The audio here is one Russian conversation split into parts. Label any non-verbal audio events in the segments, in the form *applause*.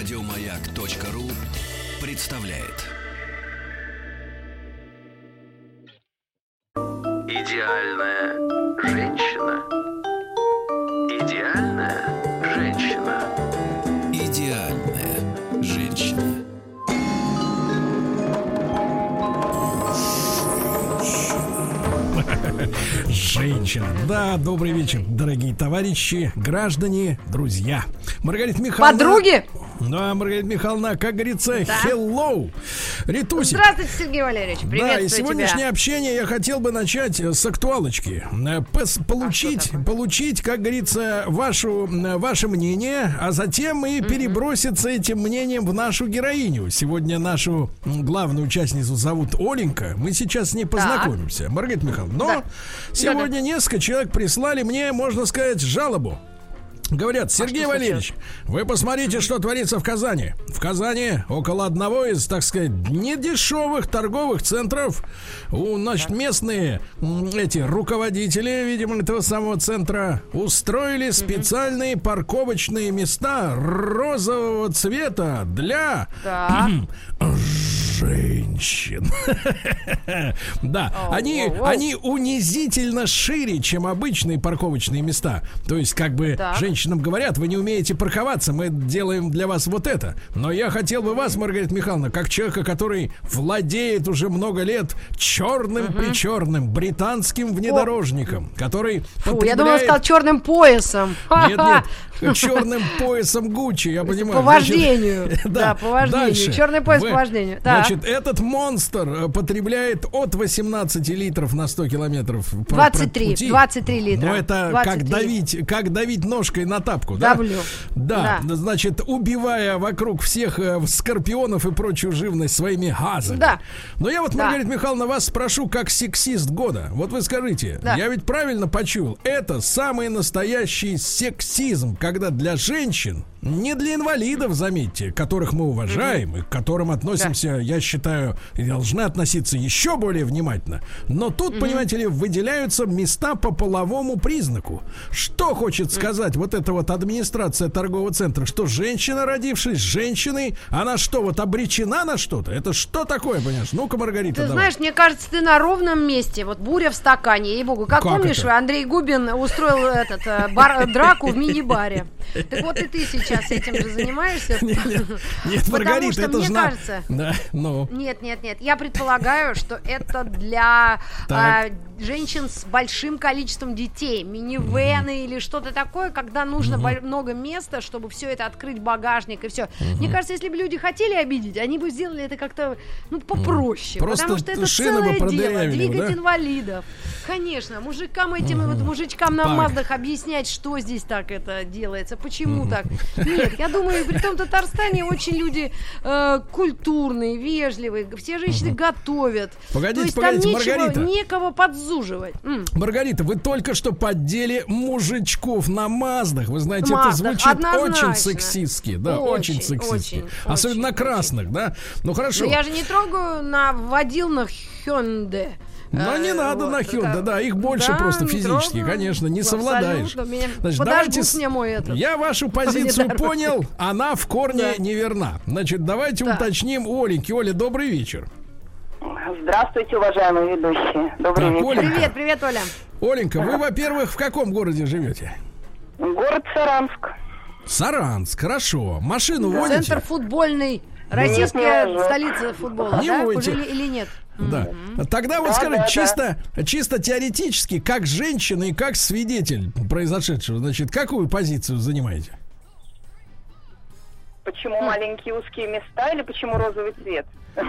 Радиомаяк.ру представляет. Идеальная женщина. Идеальная женщина. Идеальная женщина. Женщина. Да, добрый вечер, дорогие товарищи, граждане, друзья. Маргарита Михайловна. Подруги? Да, Маргарита Михайловна, как говорится, hello. Ритусик. Здравствуйте, Сергей Валерьевич. Да, и Приветствую сегодняшнее тебя. общение я хотел бы начать с актуалочки. Э, пос- Получить, получить, как говорится, вашу, э, ваше мнение, а затем и переброситься этим мнением в нашу героиню. Сегодня нашу главную участницу зовут Оленька. Мы сейчас с ней познакомимся. Маргарита Михайловна, но Да. сегодня несколько человек прислали мне, можно сказать, жалобу. Говорят, Сергей что Валерьевич, вы посмотрите, что творится в Казани. В Казани около одного из, так сказать, недешевых торговых центров у, значит, местные эти руководители, видимо, этого самого центра устроили специальные парковочные места розового цвета для. *clears throat* *clears throat* женщин. *laughs* Да, они, они унизительно шире, чем обычные парковочные места. То есть, как бы женщинам говорят, вы не умеете парковаться, мы делаем для вас вот это. Но я хотел бы вас, Маргарита Михайловна, как человека, который владеет уже много лет черным причерным британским внедорожником, который я потребляет- сказал черным поясом. Нет, нет, черным поясом Гуччи, я понимаю. По Значит, вождению. *laughs* Да, по вождению. дальше. Черный пояс Вы- по вождению. Так. Значит, этот монстр э, потребляет от 18 литров на 100 километров. по- 23, по пути. 23 литра. Но это 23. как давить, как давить ножкой на тапку, да? Давлю. Да, Да. значит, убивая вокруг всех э, скорпионов и прочую живность своими газами. Да. Но я вот, Да. Маргарита Михайловна, вас спрошу как сексист года. Вот вы скажите, Да. я ведь правильно почуял, это самый настоящий сексизм, когда для женщин, не для инвалидов, заметьте, которых мы уважаем и к которым относимся, я считаю, должны относиться еще более внимательно. Но тут, понимаете ли, выделяются места по половому признаку. Что хочет сказать вот эта вот администрация торгового центра? Что женщина, родившись женщиной, она что, вот обречена на что-то? Это что такое, понимаешь? Ну-ка, Маргарита, Ты давай. знаешь, мне кажется, ты на ровном месте. Вот буря в стакане, ей-богу. Как, Как помнишь, это? Андрей Губин устроил этот э, бар- драку в мини-баре. *laughs* Так вот и ты сейчас этим же занимаешься. Нет, *laughs* Маргарита, это мне же кажется- Да, ну. Нет, нет, нет. Я предполагаю, что это для а, женщин с большим количеством детей, минивены или что-то такое, когда нужно много места, чтобы все это открыть багажник и все. Мне кажется, если бы люди хотели обидеть, они бы сделали это как-то ну попроще, потому что это целое дело двигать инвалидов. Конечно, мужикам этим вот мужичкам на. Маздах объяснять, что здесь так это делается, почему так. Нет, я думаю, при том Татарстане очень люди э, культурные, вежливые, все женщины готовят. Погодите, То есть погодите, там нечего, Маргарита. некого подзуживать. М. Маргарита, вы только что поддели мужичков на Маздах. Вы знаете, это Маздах, звучит однозначно. очень сексистски. Да, очень, Очень, сексистски. очень, Особенно на очень, красных, да? Ну хорошо. Но я же не трогаю на водилных Хёнде. Но не Э, надо вот, на Hyundai, да. да, их больше Да, просто физически, трогаю. конечно, не совладаешь. Меня Значит, подожгут давайте мой этот. Я вашу *laughs* позицию понял, она в корне Да. неверна. Значит, давайте Да. уточним у Оленьки. Оля, добрый вечер. Здравствуйте, уважаемые ведущие. Добрый Так, вечер. Оленька, Привет, привет, Оля. Оленька, вы, во-первых, в каком городе живете? Город Саранск. Саранск, хорошо. Машину водите? Центр футбольный. Российская не вожу. столица футбола, Не да? водите. Уже ли- или нет? Да. Тогда вот Да, скажите, да, да. чисто, чисто теоретически, как женщина и как свидетель произошедшего, значит, какую позицию занимаете? Почему маленькие узкие места или почему розовый цвет?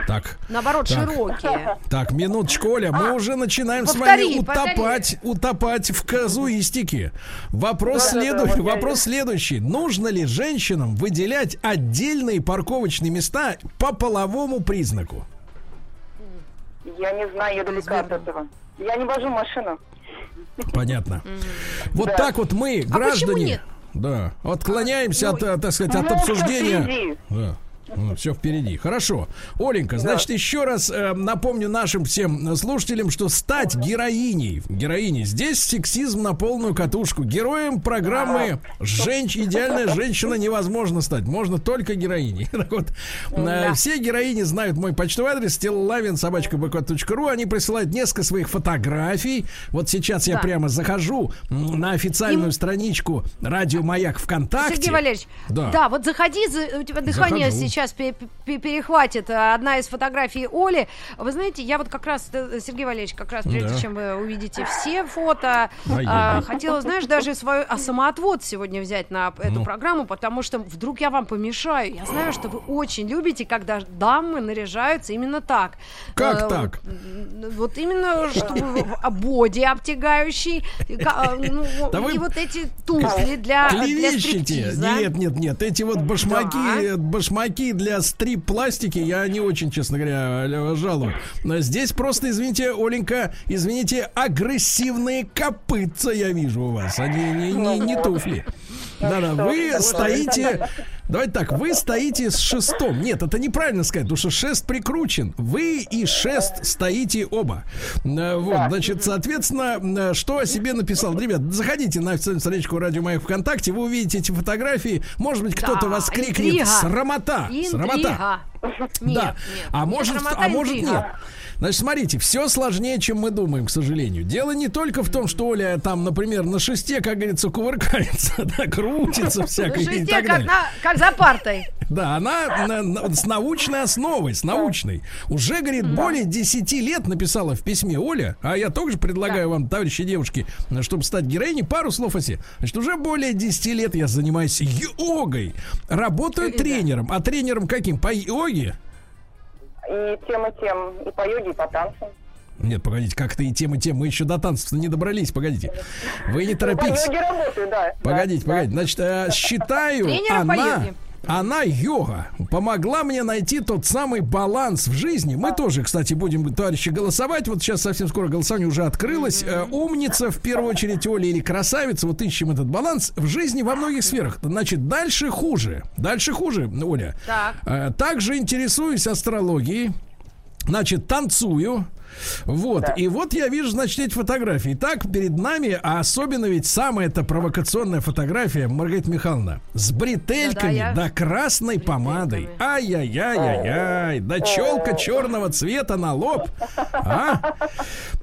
Так, Наоборот, Так. широкие. так, минуточку, Оля, мы уже начинаем с А, повтори, вами повтори. утопать, утопать в казуистике. Вопрос, Да-да-да, следу- вот я- вопрос следующий. Нужно ли женщинам выделять отдельные парковочные места по половому признаку? Я не знаю, я далека от этого. Я не вожу машину. Понятно. Вот Да. так вот мы, А почему граждане, нет? Да, отклоняемся Ну, от, э, так сказать, от Ну, обсуждения. Да. Все впереди. Хорошо. Оленька, значит, еще раз э, напомню нашим всем слушателям, что стать героиней, героиней, здесь сексизм на полную катушку. Героем программы женщ, «Идеальная женщина» невозможно стать. Можно только героиней. *laughs* Так вот, э, все героини знают мой почтовый адрес собачка ру. Они присылают несколько своих фотографий. Вот сейчас я Да. прямо захожу на официальную страничку Радио Маяк ВКонтакте. Сергей Валерьевич, Да. да, вот заходи, за- у тебя дыхание Захожу. сейчас пе- перехватит э, одна из фотографий Оли. Вы знаете, я вот как раз, э, Сергей Валерьевич, как раз прежде Да. чем вы увидите все фото, а, хотела, знаешь, даже свой а, самоотвод сегодня взять на эту Ну. программу, потому что вдруг я вам помешаю. Я знаю, что вы очень любите, когда дамы наряжаются именно так. Как Э, так? Вот именно, чтобы а, боди обтягающий, а, ну, Да и вот эти туфли для, для стриптиза. Нет, нет, нет. Эти вот башмаки, Да. э, башмаки для стрип-пластики я не очень, честно говоря, жалую. Но Здесь просто, извините, Оленька, извините, агрессивные копытца я вижу у вас. Они не, не, не туфли. Да-да, вы стоите... *laughs* Давайте так, вы стоите с шестом. Нет, это неправильно сказать, потому что шест прикручен. Вы и шест стоите оба. Э, Вот, значит, соответственно, э, что о себе написал? Ребят, заходите на официальную страничку Радио Моих ВКонтакте, вы увидите эти фотографии. Может быть, кто-то воскликнет интрига. «Срамота!» Срамота! Да. а может, а может нет. Значит, смотрите, все сложнее, чем мы думаем, к сожалению. Дело не только в том, что Оля там, например, на шесте, как говорится, кувыркается, *laughs* да, крутится всякое и Слушайте, так как, далее. на- как за партой. Да, она на- на- с научной основой, с научной. Уже, говорит, более 10 лет написала в письме Оля, а я также предлагаю вам, товарищи девушки, чтобы стать героиней, пару слов о себе. Значит, уже более 10 лет я занимаюсь йогой, работаю Да. тренером. А тренером каким? По йоге? И тем, и тем, и по йоге, и по танцам. Нет, погодите, как-то и тем, и тем. Мы еще до танцев не добрались, погодите. Вы не Ну, по торопитесь. йоге работаю, да. Погодите, да, погодите. Значит, э, считаю, Тренером по она, йоге. Она йога помогла мне найти тот самый баланс в жизни. Мы тоже, кстати, будем, товарищи, голосовать. Вот сейчас совсем скоро голосование уже открылось. Э, Умница, в первую очередь, Оля или красавица. Вот ищем этот баланс в жизни во многих сферах. Значит, дальше хуже. Дальше хуже, Оля. Так. Э, Также интересуюсь астрологией. Значит, танцую. Вот, и вот я вижу, значит, эти фотографии. Так, перед нами, а особенно ведь самая эта провокационная фотография, Маргарита Михайловна, с бретельками Да-да, я- да красной помадой. Ай-яй-яй-яй-яй. Да челка черного цвета на лоб. А?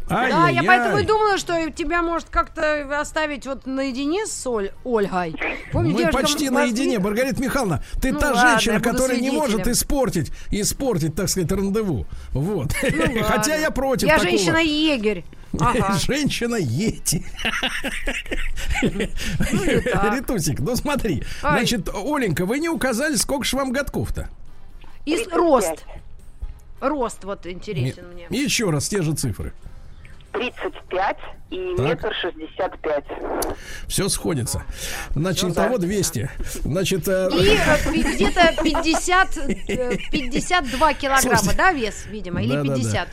Да, я Ай-яй-яй. поэтому и думала, что тебя может как-то оставить вот наедине с Оль- Ольгой. Помню, Мы почти наедине, Маргарита Михайловна. Ты Ну та ладно, женщина, которая не может испортить, испортить, так сказать, рандеву. Вот. Ну *laughs* Хотя я против Я такого. женщина-егерь. Ага. *laughs* Женщина Ети. не так. Ритусик, ну смотри. Ай. Значит, Оленька, вы не указали, сколько же вам годков-то? И с- 35. рост. Рост вот интересен мне. Еще раз, те же цифры. 35 и Так. метр шестьдесят пять. Все сходится. Значит, Ну да. того 200. Значит, э, И э, где-то 50, э, 52 килограмма, Слушайте. да, вес, видимо, или Да-да-да. 50?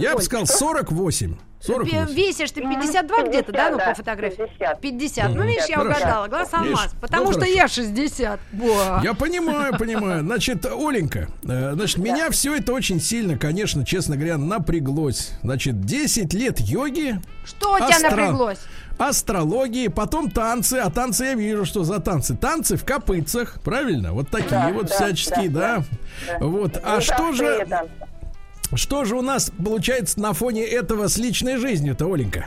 Я бы сказал 48. 48. Весишь ты 52 где-то, да, ну, 50, по фотографии? 50. 50. Ну, видишь, я Хорошо. угадала. Глаз алмаз. Потому Ну, что хорошо. я 60. Во. Я понимаю, понимаю. Значит, Оленька, э, значит, меня все это очень сильно, конечно, честно говоря, напряглось. Значит, 10 лет йоги, Что у тебя напряглось? астрологии, потом танцы. А танцы я вижу, что за танцы. Танцы в копытцах, правильно? Вот такие Да, вот да, всяческие, да. да, Вот. А Ну, что же, танцы. Что же у нас получается на фоне этого с личной жизнью-то, Оленька?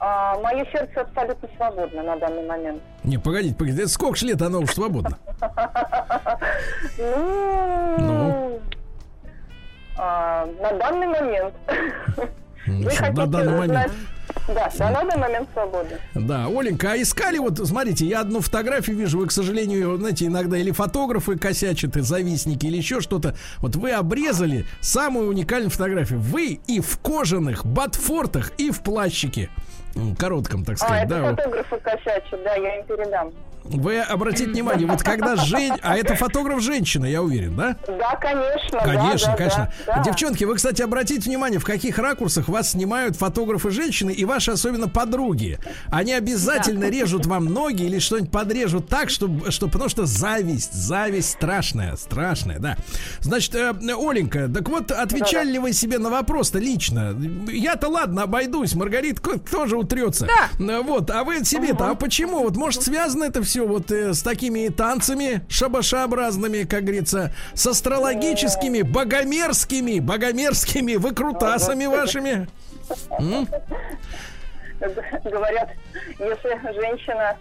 А, мое сердце абсолютно свободно на данный момент. Не, погодите, погодите, это сколько ж лет оно уж свободно? *laughs* Ну, Ну? а, на данный момент. *laughs* Значит, на хотите данный момент. Да, на данный момент свободно. Да, Оленька, а искали вот, смотрите, я одну фотографию вижу, вы, к сожалению, знаете, иногда или фотографы косячат, и завистники, или еще что-то. Вот вы обрезали самую уникальную фотографию. Вы и в кожаных ботфортах, и в плащике. Коротком, так А, сказать, это да. фотографы косячат, да, я им передам. Вы обратите внимание, вот когда жень... А это фотограф женщина, я уверен, да? Да, конечно. Конечно, да, да, конечно. да, да. Девчонки, вы, кстати, обратите внимание, в каких ракурсах вас снимают фотографы женщины и ваши особенно подруги. Они обязательно режут вам ноги или что-нибудь подрежут так, чтобы, что, потому что зависть, зависть страшная, страшная, да. Значит, э, Оленька, так вот, отвечали ли вы себе на вопрос-то лично? Я-то ладно, обойдусь, Маргарита тоже утрется. Да. Вот, а вы себе-то, а почему? Вот, может, связано это все вот э, с такими танцами шабашообразными, как говорится, с астрологическими, богомерзкими, богомерзкими выкрутасами вашими? М? Говорят, если женщина...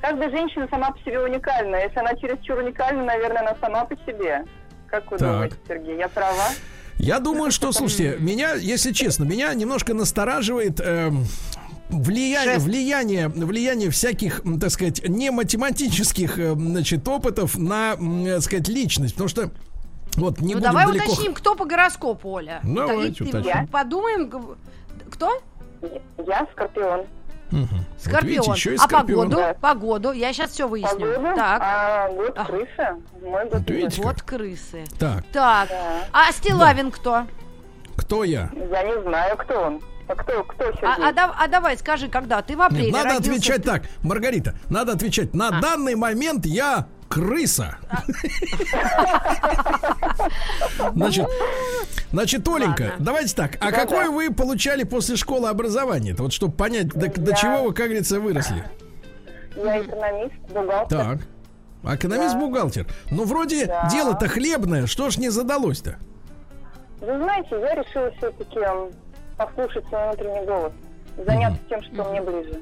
Каждая женщина сама по себе уникальна. Если она чересчур уникальна, наверное, она сама по себе. Как вы Так. думаете, Сергей, я права? Я думаю, что, слушайте, меня, если честно, меня немножко настораживает эм, влияние, Шеф. влияние, влияние всяких, так сказать, не математических, э, значит, опытов на, так сказать, личность, потому что вот не ну будем давай далеко. уточним, кто по гороскопу, Оля. Давайте и уточним. Подумаем, кто? Я скорпион. Вот Скорпион. видите, еще и а скорпион. погоду? Да. Погоду. Я сейчас все выясню. Погода? Так. А, год А. крыса. Мой год Вот видите, Вот крысы. Так, Так. Да. А Стилавин кто? кто я? Я не знаю, кто он. А кто, кто? А, а а давай скажи, когда? Ты в апреле Нет, надо родился, отвечать ты- так, Маргарита, надо отвечать. На А. данный момент я крыса. *laughs* Значит, значит, Оленька, давайте так. А какое вы получали после школы образование? Вот чтобы понять, до, чего вы, как говорится, выросли. Я экономист, бухгалтер. Так. Экономист-бухгалтер. Ну, вроде дело-то хлебное, что ж не задалось-то? Вы знаете, я решила все-таки послушать свой внутренний голос. Заняться тем, что мне ближе.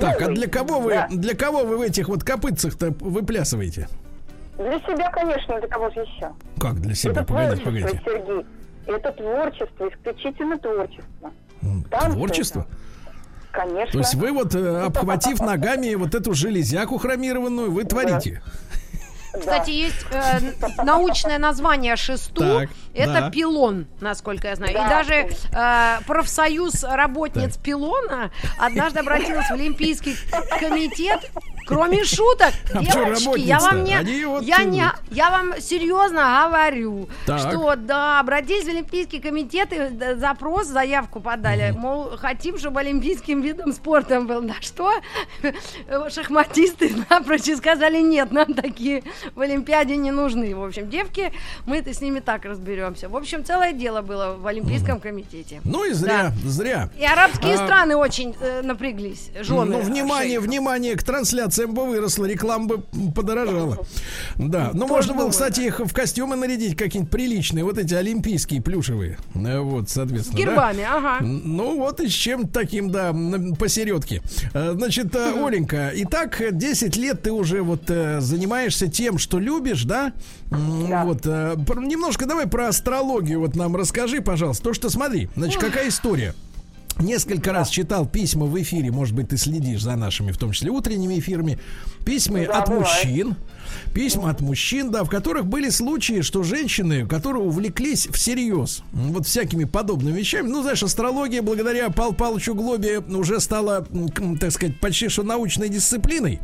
Так, а Милый. для кого вы, Да. для кого вы в этих вот копытцах-то выплясываете? Для себя, конечно, для кого же еще? Как для себя? Это Погодите, творчество, погодите. Сергей. Это творчество, исключительно творчество. М, Танцы Творчество? это. Конечно. То есть вы вот, э, обхватив ногами вот эту железяку хромированную, вы творите. Да. Кстати, есть э, научное название шесту. Так, это да. пилон, насколько я знаю. И Да. даже э, профсоюз работниц пилона однажды обратилась в Олимпийский комитет. Кроме шуток, *laughs* девочки, я вам не, я не, я вам серьезно говорю, что да, обратились в Олимпийский комитет и запрос, заявку подали, мол, хотим, чтобы олимпийским видом спорта был. На что шахматисты напрочь сказали, нет, нам такие в Олимпиаде не нужны. В общем, девки, мы-то с ними так разберемся. В общем, целое дело было в Олимпийском комитете. Ну и зря, зря. И арабские А, страны очень э, напряглись, жены. Ну, внимание, шейхов. внимание, к трансляциям бы выросло, реклама бы подорожала. Да, ну можно было, кстати, их в костюмы нарядить какие-нибудь приличные, вот эти олимпийские, плюшевые. Э, Вот, С соответственно. да. гербами, ага. Ну вот и с чем таким, да, посередке. Э, Значит, э, Оленька, итак, 10 лет ты уже вот занимаешься тем, что любишь, да? Да. Вот, немножко давай про астрологию вот нам расскажи, пожалуйста. То, что смотри, значит, какая история? Несколько раз читал письма в эфире, может быть, ты следишь за нашими, в том числе утренними эфирами, письма Да, от бывает. мужчин, письма от мужчин, да, в которых были случаи, что женщины, которые увлеклись всерьез вот всякими подобными вещами, ну, знаешь, астрология благодаря Пал Палычу Глобе уже стала, так сказать, почти что научной дисциплиной,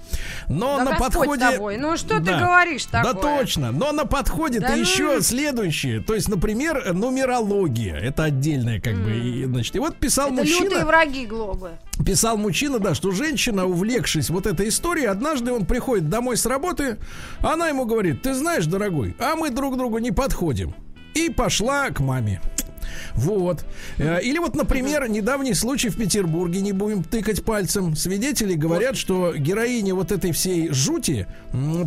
но Да на подходе... тобой. Ну, что ты Да. говоришь Да такое? точно, но на подходе-то Да ну. еще следующее, то есть, например, нумерология, это отдельная как бы, и, значит, и вот писал мужчина... лютые враги Глобы. Писал мужчина, да, что женщина, увлекшись вот этой историей, однажды он приходит домой с работы, она ему говорит, ты знаешь, дорогой, а мы друг другу не подходим. И пошла к маме. Вот. Э, Или вот, например, недавний случай в Петербурге, не будем тыкать пальцем. Свидетели говорят, что героиня вот этой всей жути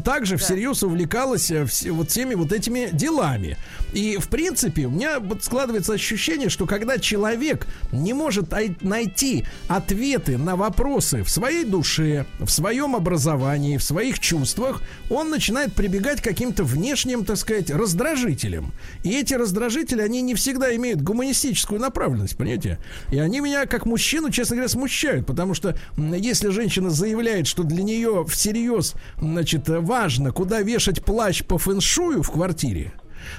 также всерьез увлекалась э, вот всеми вот этими делами. И, в принципе, у меня вот складывается ощущение, что когда человек не может ай- найти ответы на вопросы в своей душе, в своем образовании, в своих чувствах, он начинает прибегать к каким-то внешним, так сказать, раздражителям. И эти раздражители, они не всегда имеют гуманистическую направленность, понимаете? И они меня, как мужчину, честно говоря, смущают, потому что если женщина заявляет, что для нее всерьез, значит, важно, куда вешать плащ по фэншую в квартире,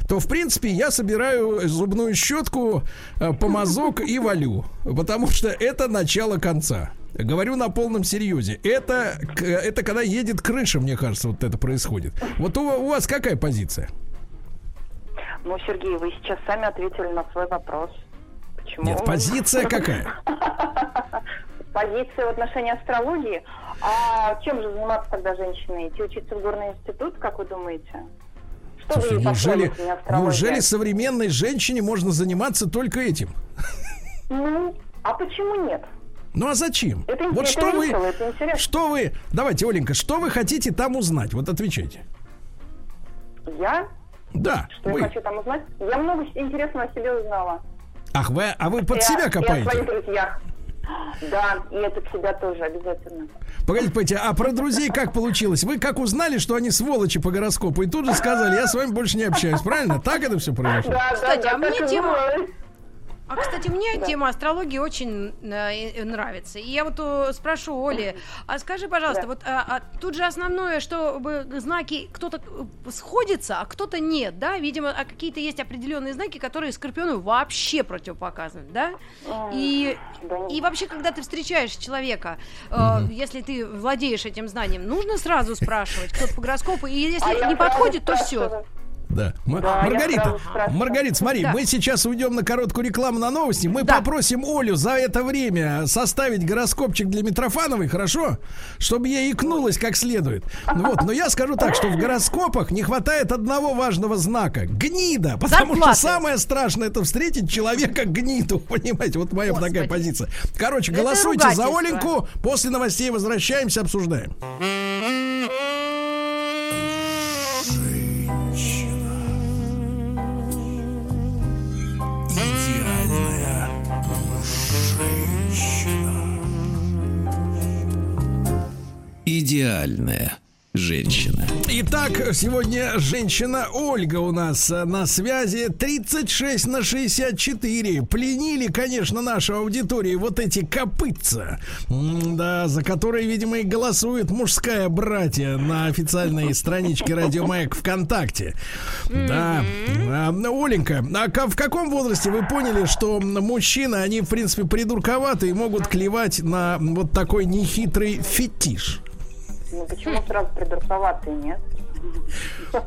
то, в принципе, я собираю зубную щетку, э, помазок и валю. Потому что это начало конца. говорю на полном серьезе. Это, это когда едет крыша, мне кажется, вот это происходит. Вот у, у вас какая позиция? Ну, Сергей, вы сейчас сами ответили на свой вопрос. Почему? Нет, позиция какая? *laughs* Позиция в отношении астрологии. А чем же заниматься тогда женщиной? Идти учиться в горный институт, как вы думаете? Что Слушай, вы неужели, неужели современной женщине можно заниматься только этим? Ну, а почему нет? Ну а зачем? Это, вот это что вы, весело, это интересно. что вы, давайте, Оленька, что вы хотите там узнать? Вот отвечайте. Я? Да, Что вы. я хочу там узнать? Я много интересного о себе узнала. Ах, вы, а вы под о- себя И о своих копаете? друзьях. Да, и это к себя тоже обязательно. Погодите, погодите, а про друзей как получилось? Вы как узнали, что они сволочи по гороскопу, и тут же сказали, я с вами больше не общаюсь, правильно? Так это все произошло? Да, Кстати, да, а да, мне и тема- было. А, кстати, мне тема астрологии очень э, нравится. И я вот э, спрошу Оли, а скажи, пожалуйста, Да. вот а, а тут же основное, чтобы знаки кто-то э, сходится, а кто-то нет, да? Видимо, а какие-то есть определенные знаки, которые Скорпиону вообще противопоказаны, да? И, Да нет. и вообще, когда ты встречаешь человека, э, если ты владеешь этим знанием, нужно сразу спрашивать, кто по гороскопу, и если А не подходит, то все. Да. Да, Маргарита. Маргарита, смотри, Да. мы сейчас уйдем на короткую рекламу на новости. Мы Да. попросим Олю за это время составить гороскопчик для Митрофановой, хорошо? Чтобы ей икнулось как следует. Ну Вот, но я скажу так, что в гороскопах не хватает одного важного знака. Гнида. Потому Зарплаты. что самое страшное это встретить человека гниду. *laughs* Понимаете, вот моя Господи. такая позиция. Короче, Это голосуйте за. Оленьку. После новостей возвращаемся, обсуждаем. Идеальная женщина. Итак, сегодня женщина Ольга у нас э, на связи 36 на 64. Пленили, конечно, нашу аудиторию вот эти копытца. Да, за которые, видимо, и голосует мужская братья на официальной страничке Радио Маяк ВКонтакте. Да. А, ну, Оленька, а в каком возрасте вы поняли, что мужчины, они, в принципе, придурковаты и могут клевать на вот такой нехитрый фетиш? Ну почему сразу придурковатые, нет?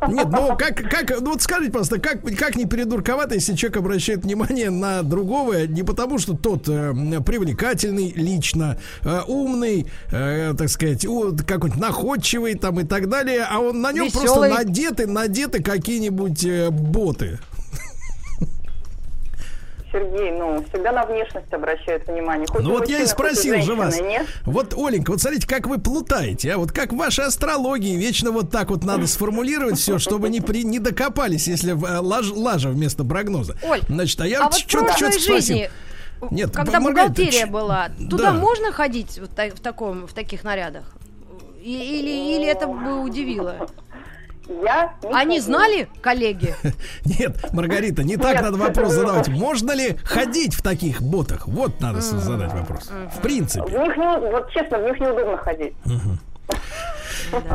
Нет, ну как, как, ну вот скажите, просто, как, как не передурковато, если человек обращает внимание на другого, не потому что тот э, привлекательный лично, э, умный, э, так сказать, у- какой-нибудь находчивый там и так далее, а он на нем просто Весёлый. надеты, надеты какие-нибудь э, боты. Сергей, ну, всегда на внешность обращают внимание. Хоть Ну вот я и мужчина, спросил же вас. Нет? Вот, Оленька, вот смотрите, как вы плутаете, а вот как в вашей астрологии вечно вот так вот надо сформулировать все, чтобы не, при, не докопались, если в, э, лаж- лажа вместо прогноза. Оль, Значит, а я а вот вот в что-то что-то спросил. жизни, Нет, когда Маргарита, бухгалтерия ч- была, туда да. можно ходить вот так- в таком, в таких нарядах? И- или, или это бы удивило? Я не Они ходила. знали, коллеги? *laughs* Нет, Маргарита, не так надо вопрос *laughs* задавать. Можно ли ходить в таких ботах? Вот надо задать вопрос. В В принципе. них не, вот честно, в них неудобно ходить.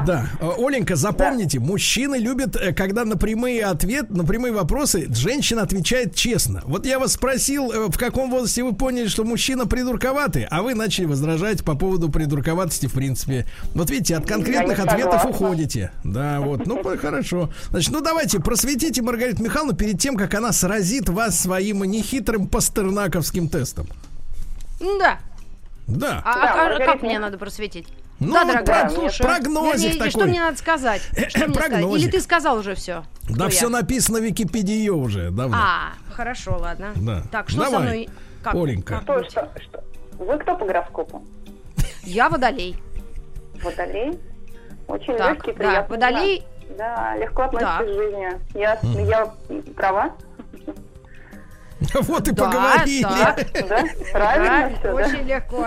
Да. Э, Оленька, запомните, мужчины любят, э, когда на прямые ответ, на прямые вопросы женщина отвечает честно. Вот я вас спросил, э, в каком возрасте вы поняли, что мужчина придурковатый, а вы начали возражать по поводу придурковатости, в принципе. Вот видите, от конкретных ответов согласна. уходите. Да, вот. Ну, хорошо. Значит, ну давайте, просветите Маргариту Михайловну перед тем, как она сразит вас своим нехитрым пастернаковским тестом. Да. Да. А, Да, а- а Маргарита как мне надо просветить? Ну, да, дорогая, про- слушаю. прогнозик Вернее, и Что такой. мне надо сказать? Что мне сказать? Или ты сказал уже все? Да, все написано в Википедии уже давно. А, хорошо, ладно. Да. Так, что со Давай, мной? Как- Оленька. как Что, что, что? Вы кто по гороскопу? Я водолей. Водолей? Очень Так, легкий, да, приятный водолей. знак. Да, легко относится к жизни. Я, я права? *laughs* Вот и Да, поговорили. так. Да? Правильно Да, все, да? очень легко.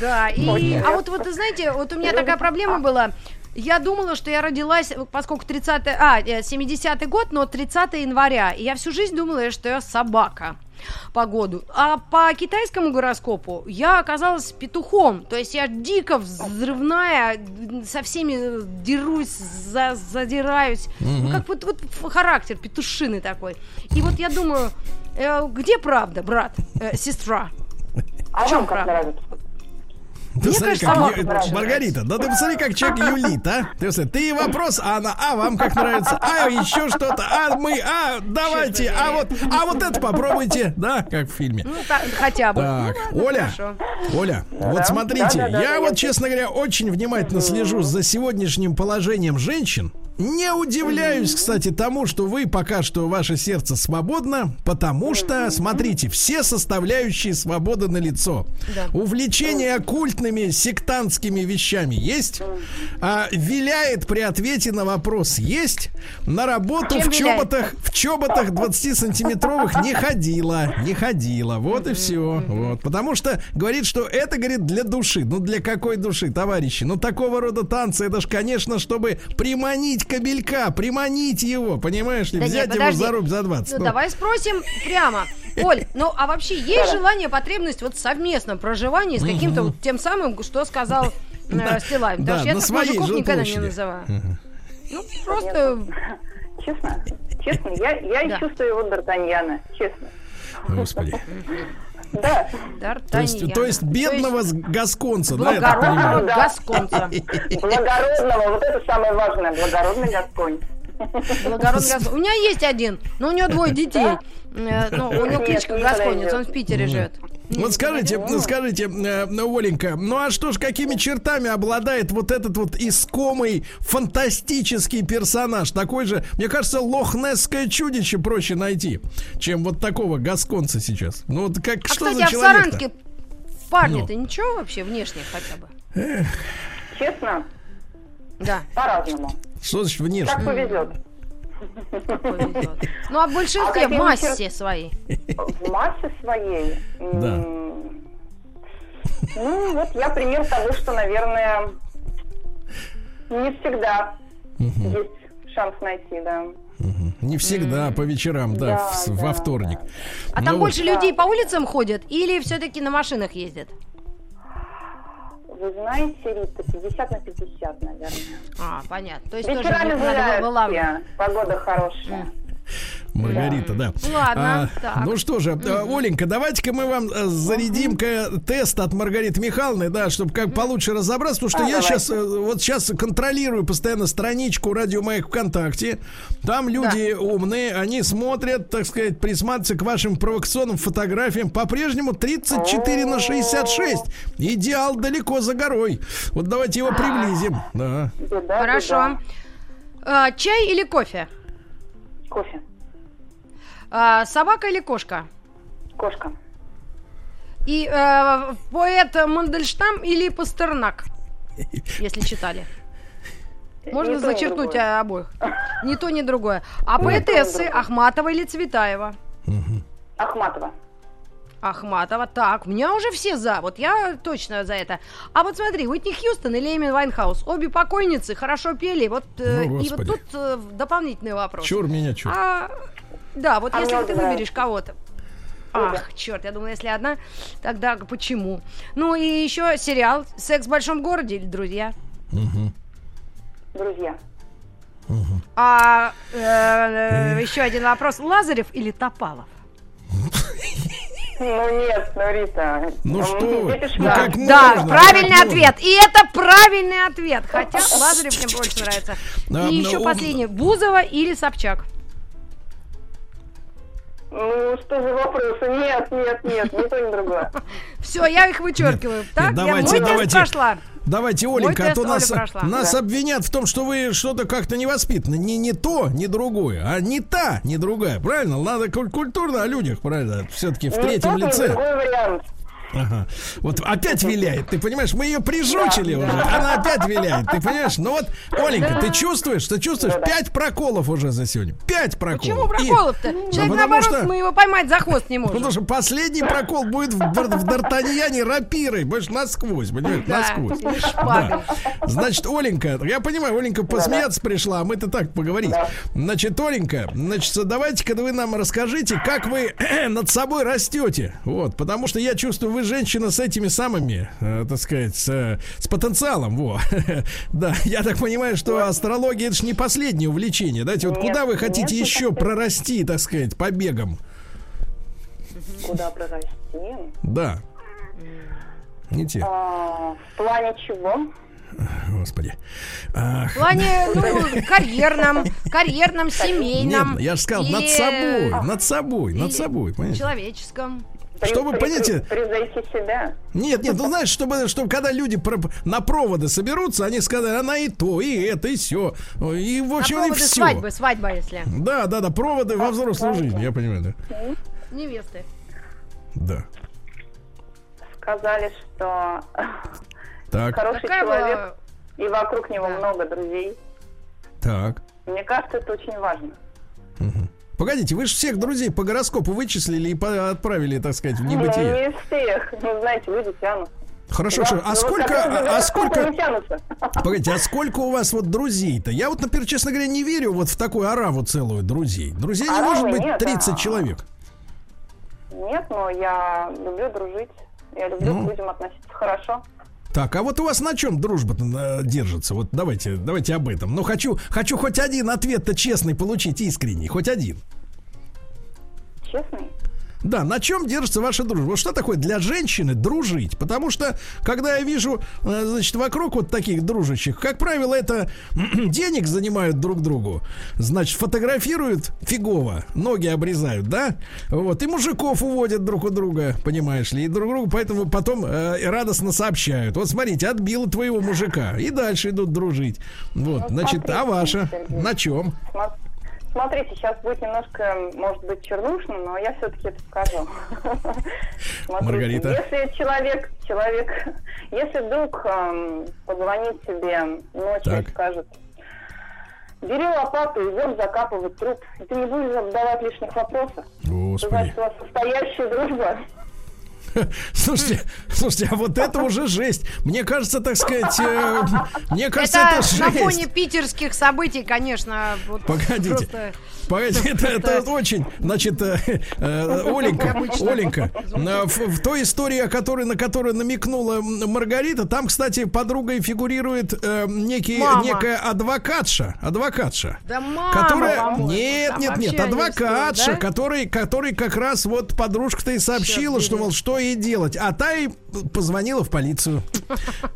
Да, и, а вот, вот, вы знаете, вот у меня такая проблема была. Я думала, что я родилась, поскольку 30 а, э, 70-й год, но 30 января. И я всю жизнь думала, что я собака по году. А по китайскому гороскопу я оказалась петухом. То есть я дико взрывная, со всеми дерусь, за- задираюсь. Ну, как вот, вот характер петушины такой. И вот я думаю, э, где правда, брат, э, сестра? А в чем вам как правда? Ты Мне смотри, кажется, как Маргарита, да ты посмотри, как человек юлит, а? Ты, посмотри, ты вопрос, а она, а вам как нравится, а еще что-то, а мы, а давайте, а вот, а вот это попробуйте, да, как в фильме. Ну, та- хотя бы. Так, Ну, Оля, хорошо. Оля, вот Да, смотрите, да, да, я вот, честно говоря, очень внимательно слежу за сегодняшним положением женщин. Не удивляюсь, кстати, тому, что вы пока что ваше сердце свободно, потому что, смотрите, все составляющие свободы на лицо. Да. Увлечение оккультными сектантскими вещами есть, а, виляет при ответе на вопрос есть, на работу Чем в виляет? чоботах, в чоботах 20-сантиметровых не ходила, не ходила, вот и все, вот, потому что говорит, что это, говорит, для души, ну для какой души, товарищи, ну такого рода танцы, это ж, конечно, чтобы приманить кабелька, приманить его, понимаешь ли, Да взять нет, его за рубь за 20. Ну, ну. давай спросим прямо. Оль, ну а вообще есть желание, потребность вот в совместном проживании с каким-то вот тем самым, что сказал э, *laughs* да, Потому что я на так мужиков никогда не называю. Ну, просто... *laughs* Честно, честно, я, я Да. чувствую его Д'Артаньяна, честно. Господи. *laughs* Да, То есть, то есть бедного с- гасконца, да, я так благородного понимаю? Да. гасконца. благородного, вот это самое важное, благородный Гасконь. Благородный Гасконец. У меня есть один, но у него двое детей. Э, Ну, у него кличка не Гасконец, он в Питере живет. Вот скажите, ну, скажите, э, ну, Оленька, ну а что ж, какими чертами обладает вот этот вот искомый фантастический персонаж? Такой же, мне кажется, лохнесское чудище проще найти, чем вот такого гасконца сейчас. Ну вот как, А, что кстати, за а в человек Саранске парни-то ничего вообще внешне хотя бы? Честно, Да, по-разному. Что значит внешне? Как повезет. *laughs* Ну, а в большинстве, в какие массе своей. В массе своей. Да. Ну, вот я пример того, что, наверное, не всегда есть шанс найти, да. Не всегда, по вечерам, да, Да, в- да, во вторник. А Ну там вот. больше людей по улицам ходят или все-таки на машинах ездят? Вы знаете, Рита, 50 на 50, наверное. А, понятно. То есть тоже Вечерами надо гуляют вылавливать. все, погода хорошая. Маргарита, да. Ладно, так. Ну что же, э, Оленька, давайте-ка мы вам э, зарядим-ка тест от Маргариты Михайловны, да, чтобы как получше разобраться, потому что А, я давайте. сейчас вот сейчас контролирую постоянно страничку Радио Маяк ВКонтакте. Там люди умные, они смотрят, так сказать, присматриваются к вашим провокационным фотографиям. По-прежнему 34 на 66. Идеал далеко за горой. Вот давайте его приблизим. Да. Хорошо. А, чай или кофе? Кофе. А, собака или кошка? Кошка. И э, поэт Мандельштам или Пастернак? *laughs* Если читали. Можно Ни зачеркнуть а, обоих. *laughs* Ни то, ни другое. А поэтессы. Ахматова или Цветаева? Ахматова. Ахматова. Так, у меня уже все за. Вот я точно за это. А вот смотри, Уитни Хьюстон или Эми Вайнхаус. Обе покойницы хорошо пели. Вот, э, Ну, и вот тут э, дополнительный вопрос. Чур меня, чур. А, да, вот А если мне ты вот выберешь кого-то. Ах, черт, я думала, если одна, тогда почему? Ну и еще сериал «Секс в большом городе» или «Друзья». Друзья. А э, еще один вопрос. Лазарев или Топалов? *laughs* Ну нет, ну Рита. Ну что вы, ну как Да, можно, правильный как ответ. И это правильный ответ. Хотя Лазарев мне больше нравится. И еще последний. Бузова или Собчак? Ну что за вопросы? Нет, нет, нет, ни то, ни другое. *laughs* Все, я их вычеркиваю. Так, я давайте, мой тест давайте. прошла. Давайте, Оленька, а тест то Оля нас, прошла. нас Да. обвинят в том, что вы что-то как-то невоспитаны. Не, не то, не другое, а не та, не другая. Правильно? Надо куль- культурно о людях, правильно? Все-таки в Ни третьем тот, лице. другой вариант. Ага. Вот опять виляет, ты понимаешь, мы ее прижучили уже, она опять виляет, ты понимаешь? Ну вот, Оленька, ты чувствуешь, ты чувствуешь? Да-да. Пять проколов уже за сегодня. Пять проколов. Почему И- проколов-то? Ну, Человек, потому наоборот, что- мы его поймать за хвост не можем. Потому что последний прокол будет в, в Д'Артаньяне рапирой, больше насквозь, понимаешь, Да, насквозь. шпагой. Значит, Оленька, я понимаю, Оленька посмеяться пришла, а мы-то так поговорить. Да. Значит, Оленька, значит, давайте-ка вы нам расскажите, как вы *clears throat* над собой растете. Вот, потому что я чувствую, вы женщина с этими самыми, э, так сказать, с, э, с потенциалом, во. *laughs* Да, я так понимаю, что астрология это же не последнее увлечение. Дайте, вот Нет, куда вы хотите нет, не еще прорасти, так сказать, побегом? Куда прорасти? Да. Не те. А, в плане чего? Господи. Ах, В плане, ну, карьерном, карьерном, семейном. нет, я же сказал, над или собой, над собой, над собой, понимаете? Человеческом. Чтобы, при- понимаете- Превзойти себя. Нет, нет, ну знаешь, чтобы, чтобы когда люди про- на проводы соберутся, они сказали, она и то, и это, и все. И, в На общем, и все. свадьбы, свадьба, если. Да, да, да, проводы во взрослую жизнь, я понимаю, да. Невесты. Да. Сказали, что Так, хороший Какая человек, была... и вокруг него Да. много друзей. так. Мне кажется, это очень важно. Погодите, вы же всех друзей по гороскопу вычислили и по- отправили, так сказать, в Ну, небытие. не всех. Ну, знаете, люди тянут. Хорошо, Да, хорошо. А ну, вот сколько, а, а гороскопом сколько, и тянутся. погодите, а сколько у вас вот друзей-то? Я вот, например, честно говоря, не верю вот в такую ораву целую друзей. Друзей не Оравы может быть нет, 30 а- человек. Нет, но я люблю дружить. Я люблю Ну. к людям относиться хорошо. Так, а вот у вас на чем дружба держится? Вот давайте, давайте об этом. Ну, хочу, хочу хоть один ответ-то честный получить, искренний, хоть один. Честный. Да, на чем держится ваша дружба? Вот что такое для женщины дружить? Потому что, когда я вижу, э, значит, вокруг вот таких дружащих, как правило, это *clears throat* денег занимают друг другу, значит, фотографируют фигово, ноги обрезают, да? Вот, и мужиков уводят друг у друга, понимаешь ли, и друг другу, поэтому потом э, радостно сообщают. Вот смотрите, отбила твоего мужика, и дальше идут дружить. Вот, Ну, значит, а ваша? На чем? Смотрите, сейчас будет немножко, может быть, чернушно, но я все-таки это скажу. Маргарита. Если человек, человек, если вдруг эм, позвонит тебе ночью Так. и скажет, бери лопату, идем закапывать труп, и ты не будешь задавать лишних вопросов. Господи. значит, у вас настоящая дружба. *laughs* Слушайте, слушайте, а вот это уже жесть. Мне кажется, так сказать, э, мне кажется, Это это, на жесть. фоне питерских событий, конечно. вот Погодите. просто- Погодите, *laughs* это, это очень, значит, э, э, Оленька. *laughs* Оленька, э, в, в той истории, о которой, на которую намекнула Маргарита, там, кстати, подругой фигурирует э, некий, Мама. некая адвокатша, адвокатша. Да мама, Которая... по-моему. Нет, нет, нет, адвокатша, да? который, который как раз вот подружка-то и сообщила, что, мол, что ей делать. А та и позвонила в полицию. *laughs*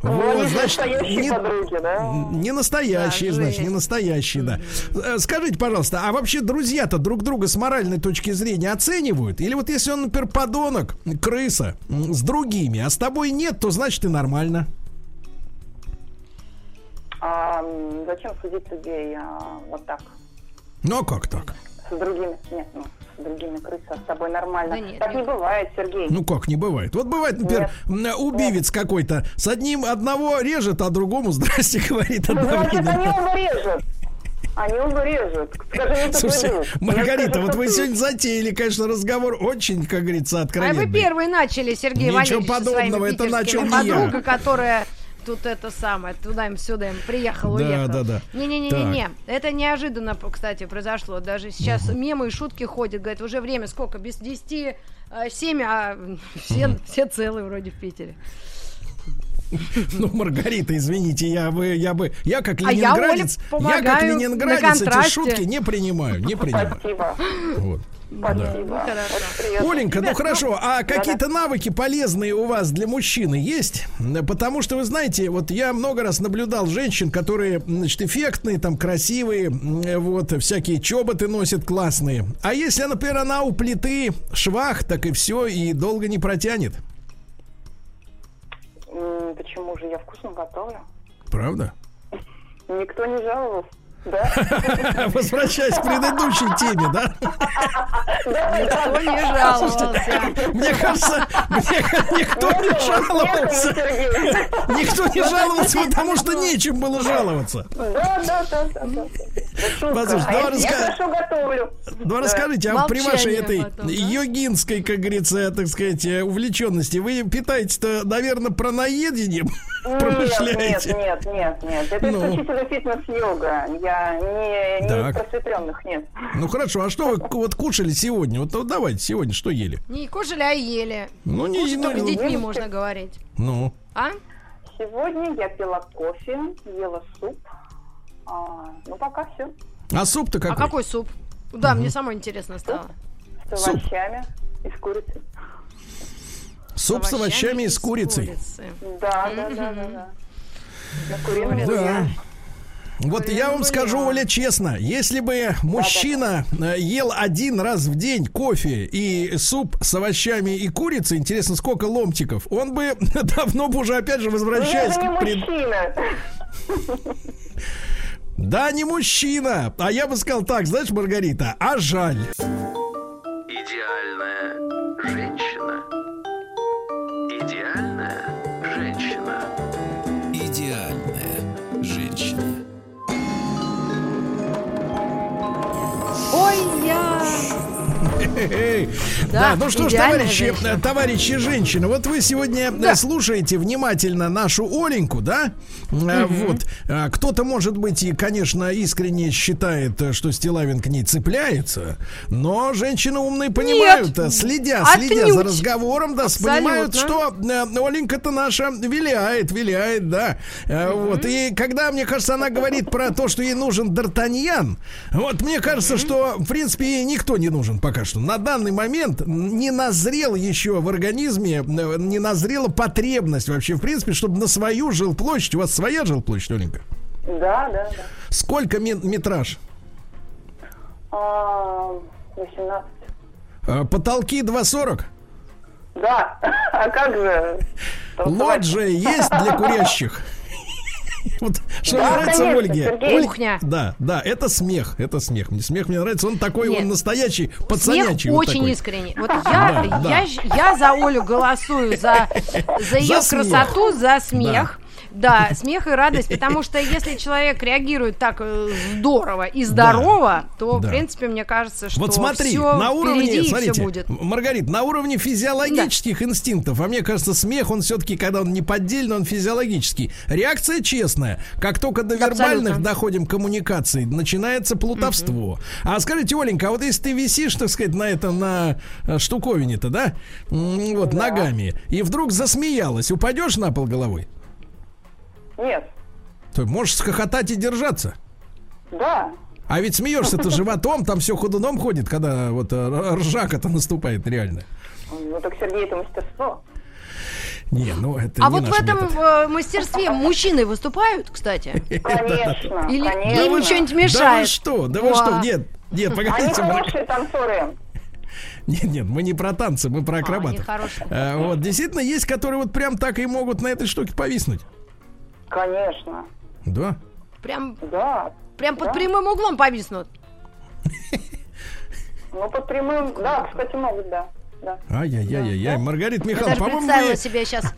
Ну, Вот, значит, не- подруги, да? не настоящие, значит, не настоящие, да. Э, Скажите, пожалуйста, а вообще друзья-то друг друга с моральной точки зрения оценивают? Или вот если он, например, подонок, крыса с другими, а с тобой нет, то значит и нормально. А, зачем судить людей а, вот так? Ну а как так? С другими, нет, ну, другими крысы, а с тобой нормально. Да нет, так не нет. бывает, Сергей. Ну как не бывает? Вот бывает, например, м, убивец какой-то с одним одного режет, а другому здрасте *laughs* говорит Ну, значит, они одновременно. оба режут. Они оба режут. Скажи Слушайте. *laughs* Маргарита, скажу, вот вы сегодня затеяли, конечно, разговор очень, как говорится, А откровенный. вы первые начали, Сергей Ничего Валерьевич, подобного, это начал не я. Подруга, которая тут это самое, туда им сюда им приехал, Да, уехал. да, да. Не-не-не-не, это неожиданно, кстати, произошло. Даже сейчас мемы и шутки ходят, говорят, уже время сколько, без 10, 7, а все, все целые вроде в Питере. Ну, Маргарита, извините, я бы, я бы, я как А я, ленинградец, я, как ленинградец эти шутки не принимаю, не принимаю. Спасибо. Вот. Спасибо. Очень приятно. Оленька, ну Ребят, хорошо, а какие-то навыки полезные у вас для мужчины есть? Потому что, вы знаете, вот я много раз наблюдал женщин, которые, значит, эффектные, там, красивые, вот, всякие чоботы носят классные. А если, например, она у плиты швах, так и все, и долго не протянет. Почему же я вкусно готовлю? Правда? Никто не жаловался. Да? *laughs* Возвращаясь к предыдущей теме, да? Никто не жаловался. Мне кажется, мне никто не жаловался. Никто не жаловался, потому что нечем было жаловаться. Да, да, да, да, да. Да шутка. Послушай, А готовлю. Ну, расскажите, а при вашей этой йогинской, как говорится, так сказать, э, увлеченности, вы питаетесь-то, наверное, пронаедением Нет, *laughs* промышляете? нет, нет, нет, нет. Это Ну. исключительно фитнес-йога. Я не, не из просветленных, нет. Ну хорошо, а что вы вот кушали сегодня? Вот ну, давайте сегодня что ели? Не кушали, а ели. Ну не Кушать только с ну, детьми можно говорить. Ну, А? Сегодня я пила кофе, ела суп. А, ну, пока все. а суп-то А какой? какой суп? Да, мне самое интересно стало. С Суп. овощами и с курицей. Суп с овощами и с курицей. курицы. Да, да, да, да, да. На курином Да. Вот я вам скажу, Оля, честно, если бы мужчина э, ел один раз в день кофе и суп с овощами и курицей, интересно, сколько ломтиков, он бы *laughs* давно бы уже опять же Ну, возвращаясь не к пред- мужчина. Да, не мужчина. А я бы сказал так, знаешь, Маргарита, а жаль. Hey, hey, hey. Да, Да, ну что ж, товарищи, женщина. э, товарищи женщины, вот вы сегодня э, Да. слушаете внимательно нашу Оленьку, да? Э, Вот. Кто-то, может быть, и, конечно, искренне считает, что Стилавин к ней цепляется, но женщины умные понимают, э, следя, следя за отнюдь. разговором, да, понимают, что Абсолютно. Оленька-то наша виляет, виляет, да. Э, Вот. И когда, мне кажется, она говорит про то, что ей нужен Д'Артаньян, вот мне кажется, что, в принципе, ей никто не нужен пока что. На данный момент не назрел еще в организме, э, не назрела потребность вообще, в принципе, чтобы на свою жилплощадь, у вас своя жилплощадь, Оленька? Да, да, да. Сколько ме- метраж? А, 18. Э, Потолки 2,40? Да, *laughs* а как же? Лоджия есть для курящих? *laughs* Вот что мне Да, нравится конечно, Ольге. Сергей. Кухня. Да, да, это смех, это смех. Мне смех мне нравится, он такой, Нет. он настоящий, Смех пацанячий. вот очень такой. искренний. Вот я, Да, да. я, я за Олю голосую, за, за *laughs* ее смех. красоту, за смех. Да. *laughs* смех и радость, потому что если человек реагирует так э, здорово и здорово, то, в принципе, мне кажется, что Вот смотри, все на уровне, смотрите, будет. Маргарит, на уровне физиологических инстинктов, а мне кажется, смех, он все-таки, когда он не поддельный, он физиологический. Реакция честная. Как только до вербальных доходим коммуникаций, начинается плутовство. А скажите, Оленька, а вот если ты висишь, так сказать, на этом, на э, штуковине-то, да, вот, ногами, и вдруг засмеялась, упадешь на пол головой? Нет. То можешь схохотать и держаться. Да. А ведь смеешься-то *laughs* животом, там все ходуном ходит, когда вот э, ржака-то наступает реально. Ну так Сергей, это мастерство. Не, ну это А не вот в этом метод. э, мастерстве мужчины выступают, кстати? Конечно, Или конечно. им что-нибудь Да вы мешает? что? Да вы что? Нет, нет, Они погодите. мы- хорошие танцоры. Нет, нет, мы не про танцы, мы про они акробатов. хорошие. А, вот, действительно, есть, которые вот прям так и могут на этой штуке повиснуть. Конечно. Да. Прям, Да. прям под Да. прямым углом повиснут. *laughs* Ну, под прямым... Да, кстати, могут, да. да. Ай-яй-яй-яй. Маргарита Я Михайловна, по-моему, представила вы... себе сейчас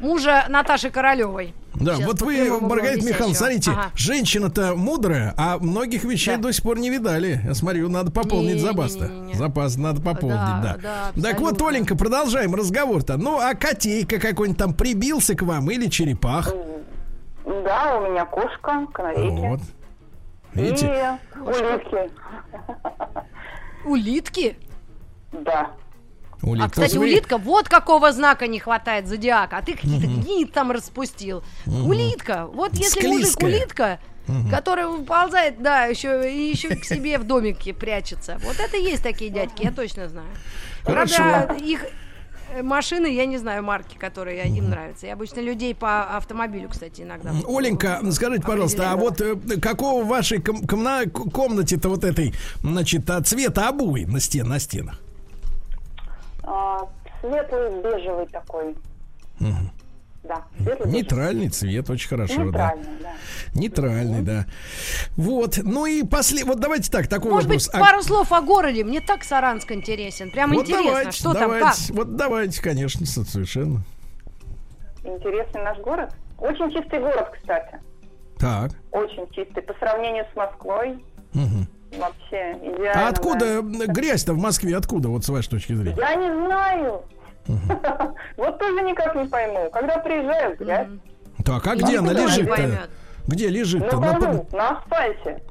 мужа Наташи Королевой. Да, Сейчас вот под вы, Маргарита Михайловна, смотрите, Ага. женщина-то мудрая, а многих вещей Да. до сих пор не видали. Я смотрю, надо пополнить запас-то. Запас надо пополнить, да. Да, да, так вот. Оленька, продолжаем разговор-то. Ну, а котейка какой-нибудь там прибился к вам или черепах? Да, у меня кошка, канарейки. Вот. Видите? И улитки. Улитки? Да. Улитка. А, кстати, улитка, вот какого знака не хватает зодиака. А ты какие-то *laughs* гнид там распустил. Улитка. Вот если мужик Склизкая. улитка, который выползает, да, еще и еще к себе в домике прячется. Вот это есть такие дядьки, я точно знаю. Хорошо. Правда, их машины, я не знаю марки, которые им нравятся. Я обычно людей по автомобилю, кстати, иногда. Оленька, скажите, пожалуйста, а вот э, какого в вашей ком- комна- комнате-то вот этой, значит, а, цвета обои на, стен, на стенах? А, светлый бежевый такой. Да. Нейтральный цвет, очень хорошо, да. Нейтральный, да. Нейтральный, да. Вот, ну и после, вот давайте так, такой Может вопрос. быть, А- пару слов о городе. Мне так Саранск интересен. Прям вот интересно, давайте, что там, как. давайте, вот давайте, конечно, со- совершенно. Интересный наш город. Очень чистый город, кстати. Так. Очень чистый. По сравнению с Москвой. мгм. Вообще идеально. А откуда да. грязь-то в Москве? Откуда, вот с вашей точки зрения? Я не знаю. Вот тоже никак не пойму. Когда приезжаю, грязь. Так, а И где она лежит-то? Где На лежит-то? На асфальте.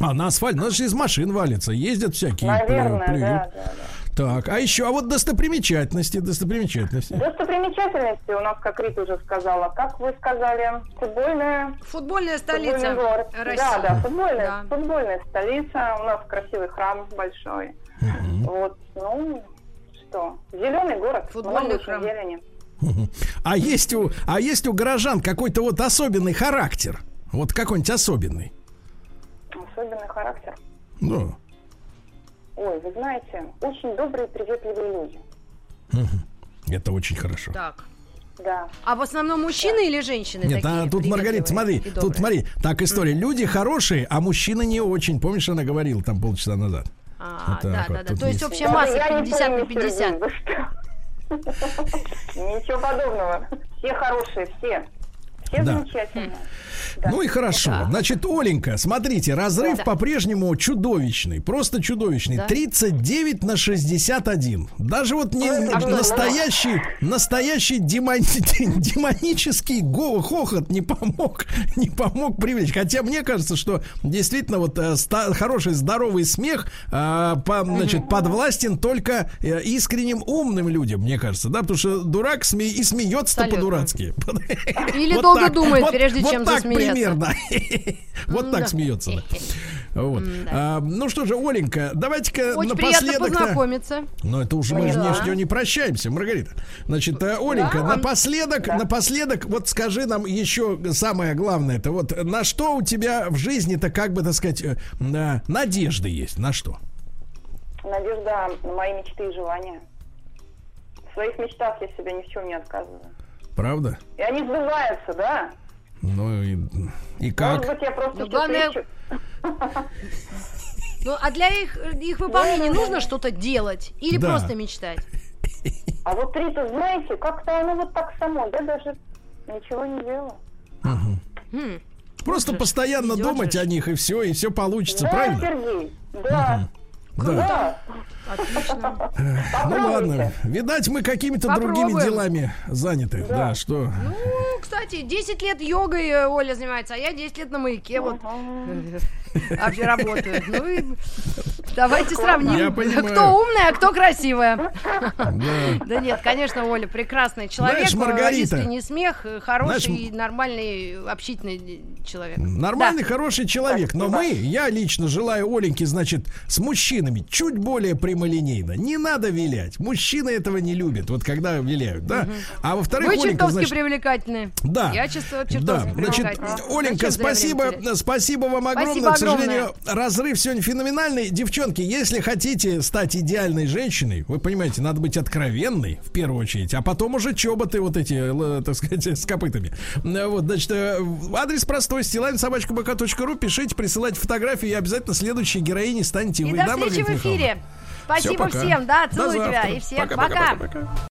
А, на асфальт, ну же из машин валится, ездят всякие, Наверное, плюют. да, да, да. Так, а еще, а вот достопримечательности, достопримечательности. Достопримечательности у нас, как Рита уже сказала, как вы сказали, футбольная Футбольная футбольный столица город. России. Да, да, футбольная, Да. футбольная столица. У нас красивый храм большой. Вот, ну, что, зеленый город, Футбольный храм. зелени. *laughs* А есть у, а есть у горожан какой-то вот особенный характер? Вот какой-нибудь особенный? Особенный характер. Ну, Ой, вы знаете, очень добрые, приветливые люди. это очень хорошо. Так. Да. А в основном мужчины или женщины Нет, такие а тут, Маргарита, смотри, тут смотри, так история. Люди хорошие, а мужчины не очень. Помнишь, она говорила там полчаса назад? А, да, так вот, да, да. тут То есть есть. общая масса я не 50 на помню, 50. Сергей, вы что? *laughs* Ничего подобного. Все хорошие, все. Все Да. замечательные. Да. Ну и хорошо. Значит, Оленька, смотрите, разрыв Да. по-прежнему чудовищный. Просто чудовищный. Да. 39 на 61. Даже вот не А что, настоящий, настоящий демон- *laughs* демонический го- хохот не помог, *laughs* не помог привлечь. Хотя мне кажется, что действительно вот э, ста- хороший здоровый смех э, по- значит, подвластен только э, искренним умным людям, мне кажется, да, потому что дурак сме- и смеется по-дурацки. *laughs* Или Вот долго так, думает, вот- прежде вот чем так засмеяться. примерно. *laughs* Вот так Да. смеется. да. *laughs* Вот. А, Ну что же, Оленька, давайте-ка Очень приятно напоследок... познакомиться. Ну, это уже мы же Да. не, не прощаемся, Маргарита. Значит, э, Оленька, Да. напоследок, напоследок, вот скажи нам еще самое главное, это вот на что у тебя в жизни-то, как бы, так сказать, э, на- надежды есть? На что? Надежда на мои мечты и желания. В своих мечтах я себе ни в чем не отказываю. Правда? И они сбываются, да? Ну и, и Может как? быть, я просто Ну, главное- ищу. *laughs* Ну, а для их, их выполнения нужно что-то делать или Да. просто мечтать? А вот три-то, знаете, как-то оно вот так само. Я даже ничего не делала. Хм. Просто постоянно идет думать о них, и все, и все получится, да, правильно? Сергей, да. Да. Да. Отлично. Ну Попробуйте. ладно, видать, мы какими-то другими делами заняты. Да, что? Ну, кстати, 10 лет йогой э, Оля занимается, а я 10 лет на маяке вот вообще работаю. Ну и давайте сравним, Я понимаю. кто умная, а кто красивая. Да. Да нет, конечно, Оля прекрасный человек, Знаешь, э, Маргарита, искренний смех, э, хороший, знаешь, нормальный, общительный человек. Нормальный, хороший человек. Но мы, я лично желаю Оленьке, значит, с мужчинами чуть более прямолинейно. Не надо вилять. Мужчины этого не любят, вот когда виляют, да? А во-вторых, Вы Оленька, чертовски значит, привлекательны. Да. Я чувствую Да, чертовски значит, привлекательна. Оленька, спасибо, спасибо вам огромное. Спасибо К сожалению, разрыв сегодня феноменальный. Девчонки, если хотите стать идеальной женщиной, вы понимаете, надо быть откровенной в первую очередь, а потом уже чоботы вот эти, л- так сказать, *laughs* с копытами. Э, Вот, значит, э, адрес простой, стилайн собачка ру, пишите, присылайте фотографии, и обязательно следующей героиней станете И вы. до да, встречи в Маргарита Михайловна? эфире. Спасибо пока. всем, да, До целую тебя и всем Пока-пока, пока. пока-пока.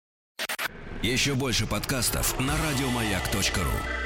Еще больше подкастов на радиомаяк.ру.